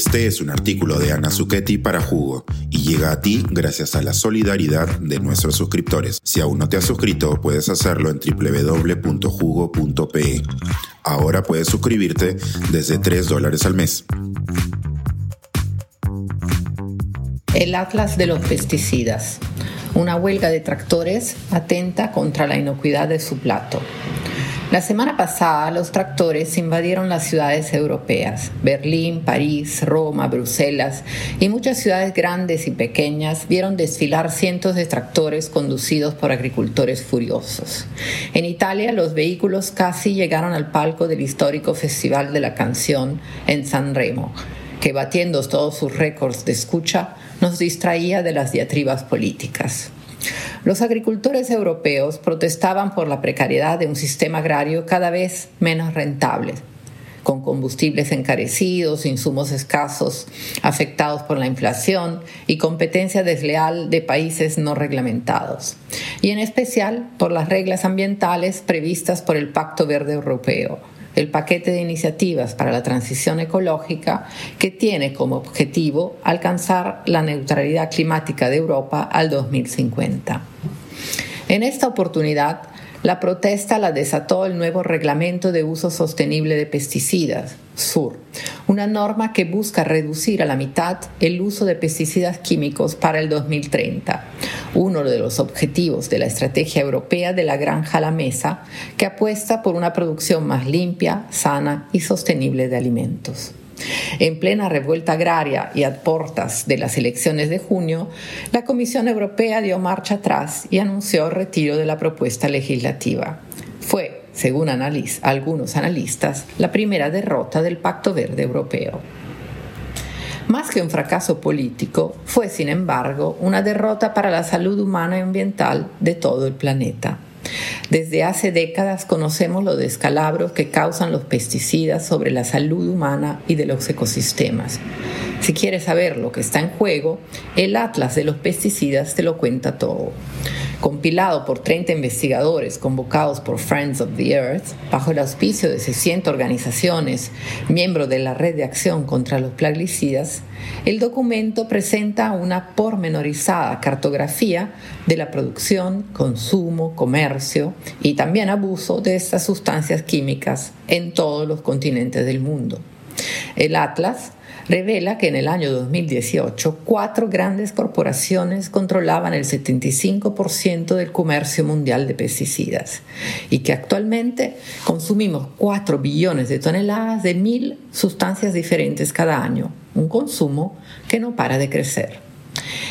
Este es un artículo de Ana Zucchetti para Jugo y llega a ti gracias a la solidaridad de nuestros suscriptores. Si aún no te has suscrito, puedes hacerlo en www.jugo.pe. Ahora puedes suscribirte desde 3 dólares al mes. El Atlas de los Pesticidas. Una huelga de tractores atenta contra la inocuidad de su plato. La semana pasada los tractores invadieron las ciudades europeas. Berlín, París, Roma, Bruselas y muchas ciudades grandes y pequeñas vieron desfilar cientos de tractores conducidos por agricultores furiosos. En Italia los vehículos casi llegaron al palco del histórico Festival de la Canción en San Remo, que batiendo todos sus récords de escucha nos distraía de las diatribas políticas. Los agricultores europeos protestaban por la precariedad de un sistema agrario cada vez menos rentable, con combustibles encarecidos, insumos escasos afectados por la inflación y competencia desleal de países no reglamentados, y en especial por las reglas ambientales previstas por el Pacto Verde Europeo, el paquete de iniciativas para la transición ecológica que tiene como objetivo alcanzar la neutralidad climática de Europa al 2050. En esta oportunidad, la protesta la desató el nuevo Reglamento de Uso Sostenible de Pesticidas, SUR, una norma que busca reducir a la mitad el uso de pesticidas químicos para el 2030, uno de los objetivos de la Estrategia Europea de la Granja a la Mesa, que apuesta por una producción más limpia, sana y sostenible de alimentos. En plena revuelta agraria y a portas de las elecciones de junio, la Comisión Europea dio marcha atrás y anunció el retiro de la propuesta legislativa. Fue, según algunos analistas, la primera derrota del Pacto Verde Europeo. Más que un fracaso político, fue, sin embargo, una derrota para la salud humana y ambiental de todo el planeta. Desde hace décadas conocemos los descalabros que causan los pesticidas sobre la salud humana y de los ecosistemas. Si quieres saber lo que está en juego, el Atlas de los pesticidas te lo cuenta todo compilado por 30 investigadores convocados por Friends of the Earth, bajo el auspicio de 600 organizaciones, miembros de la Red de Acción contra los Plaguicidas, el documento presenta una pormenorizada cartografía de la producción, consumo, comercio y también abuso de estas sustancias químicas en todos los continentes del mundo. El Atlas revela que en el año 2018 cuatro grandes corporaciones controlaban el 75% del comercio mundial de pesticidas y que actualmente consumimos 4 billones de toneladas de mil sustancias diferentes cada año, un consumo que no para de crecer.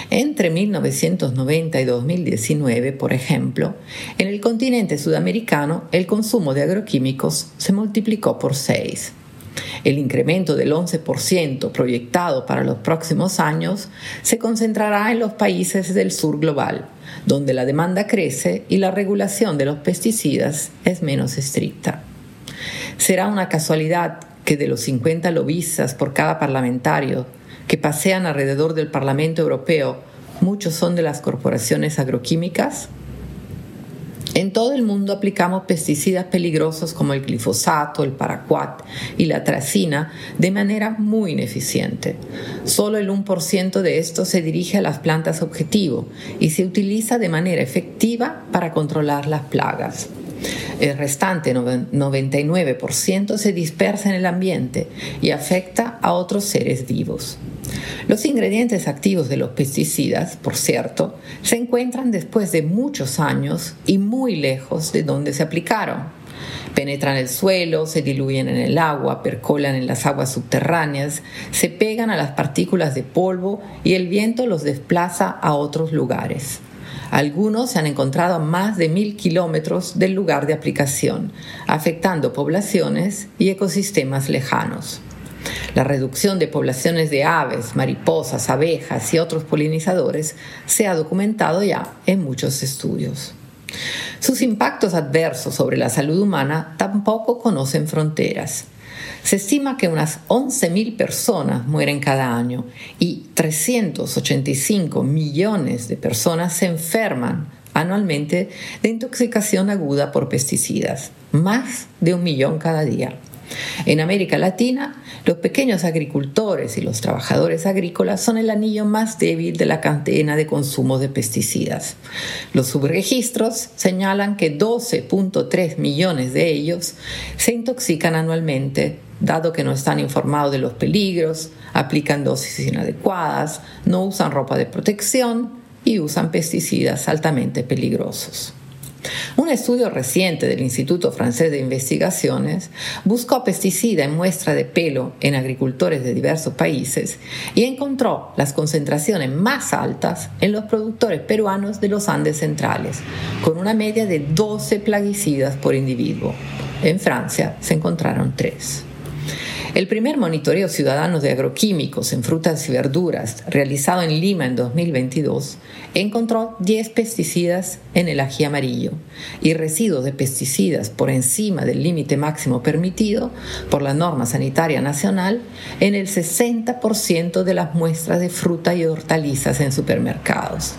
Entre 1990 y 2019, por ejemplo, en el continente sudamericano el consumo de agroquímicos se multiplicó por 6. El incremento del 11% proyectado para los próximos años se concentrará en los países del sur global, donde la demanda crece y la regulación de los pesticidas es menos estricta. Será una casualidad que de los 50 lobistas por cada parlamentario que pasean alrededor del Parlamento Europeo, muchos son de las corporaciones agroquímicas? En todo el mundo aplicamos pesticidas peligrosos como el glifosato, el paraquat y la tracina de manera muy ineficiente. Solo el 1% de esto se dirige a las plantas objetivo y se utiliza de manera efectiva para controlar las plagas. El restante 99% se dispersa en el ambiente y afecta a otros seres vivos. Los ingredientes activos de los pesticidas, por cierto, se encuentran después de muchos años y muy lejos de donde se aplicaron. Penetran el suelo, se diluyen en el agua, percolan en las aguas subterráneas, se pegan a las partículas de polvo y el viento los desplaza a otros lugares. Algunos se han encontrado a más de mil kilómetros del lugar de aplicación, afectando poblaciones y ecosistemas lejanos. La reducción de poblaciones de aves, mariposas, abejas y otros polinizadores se ha documentado ya en muchos estudios. Sus impactos adversos sobre la salud humana tampoco conocen fronteras. Se estima que unas 11.000 personas mueren cada año y 385 millones de personas se enferman anualmente de intoxicación aguda por pesticidas, más de un millón cada día. En América Latina, los pequeños agricultores y los trabajadores agrícolas son el anillo más débil de la cadena de consumo de pesticidas. Los subregistros señalan que 12.3 millones de ellos se intoxican anualmente dado que no están informados de los peligros, aplican dosis inadecuadas, no usan ropa de protección y usan pesticidas altamente peligrosos. Un estudio reciente del Instituto Francés de Investigaciones buscó pesticida en muestra de pelo en agricultores de diversos países y encontró las concentraciones más altas en los productores peruanos de los Andes centrales, con una media de 12 plaguicidas por individuo. En Francia se encontraron tres. El primer monitoreo ciudadano de agroquímicos en frutas y verduras, realizado en Lima en 2022, encontró 10 pesticidas en el ají amarillo y residuos de pesticidas por encima del límite máximo permitido por la norma sanitaria nacional en el 60% de las muestras de fruta y hortalizas en supermercados.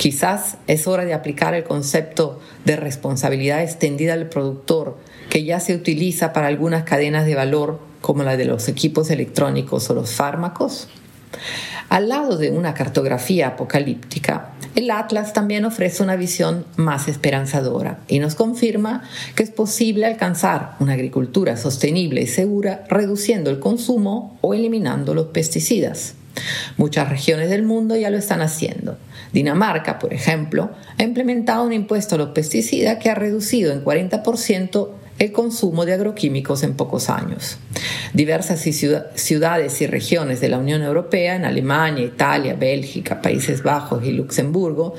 Quizás es hora de aplicar el concepto de responsabilidad extendida al productor que ya se utiliza para algunas cadenas de valor como la de los equipos electrónicos o los fármacos? Al lado de una cartografía apocalíptica, el Atlas también ofrece una visión más esperanzadora y nos confirma que es posible alcanzar una agricultura sostenible y segura reduciendo el consumo o eliminando los pesticidas. Muchas regiones del mundo ya lo están haciendo. Dinamarca, por ejemplo, ha implementado un impuesto a los pesticidas que ha reducido en 40% el consumo de agroquímicos en pocos años. Diversas ciudades y regiones de la Unión Europea, en Alemania, Italia, Bélgica, Países Bajos y Luxemburgo,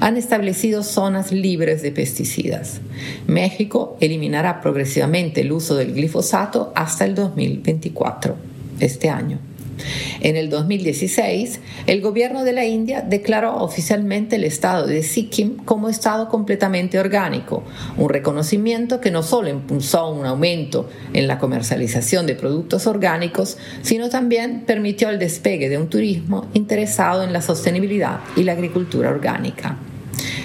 han establecido zonas libres de pesticidas. México eliminará progresivamente el uso del glifosato hasta el 2024, este año. En el 2016, el gobierno de la India declaró oficialmente el estado de Sikkim como estado completamente orgánico, un reconocimiento que no solo impulsó un aumento en la comercialización de productos orgánicos, sino también permitió el despegue de un turismo interesado en la sostenibilidad y la agricultura orgánica.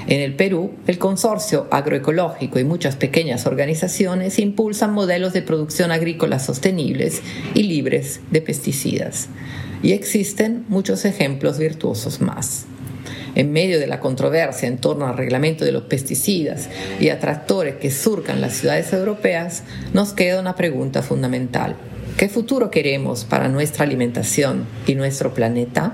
En el Perú, el consorcio agroecológico y muchas pequeñas organizaciones impulsan modelos de producción agrícola sostenibles y libres de pesticidas. Y existen muchos ejemplos virtuosos más. En medio de la controversia en torno al reglamento de los pesticidas y a tractores que surcan las ciudades europeas, nos queda una pregunta fundamental. ¿Qué futuro queremos para nuestra alimentación y nuestro planeta?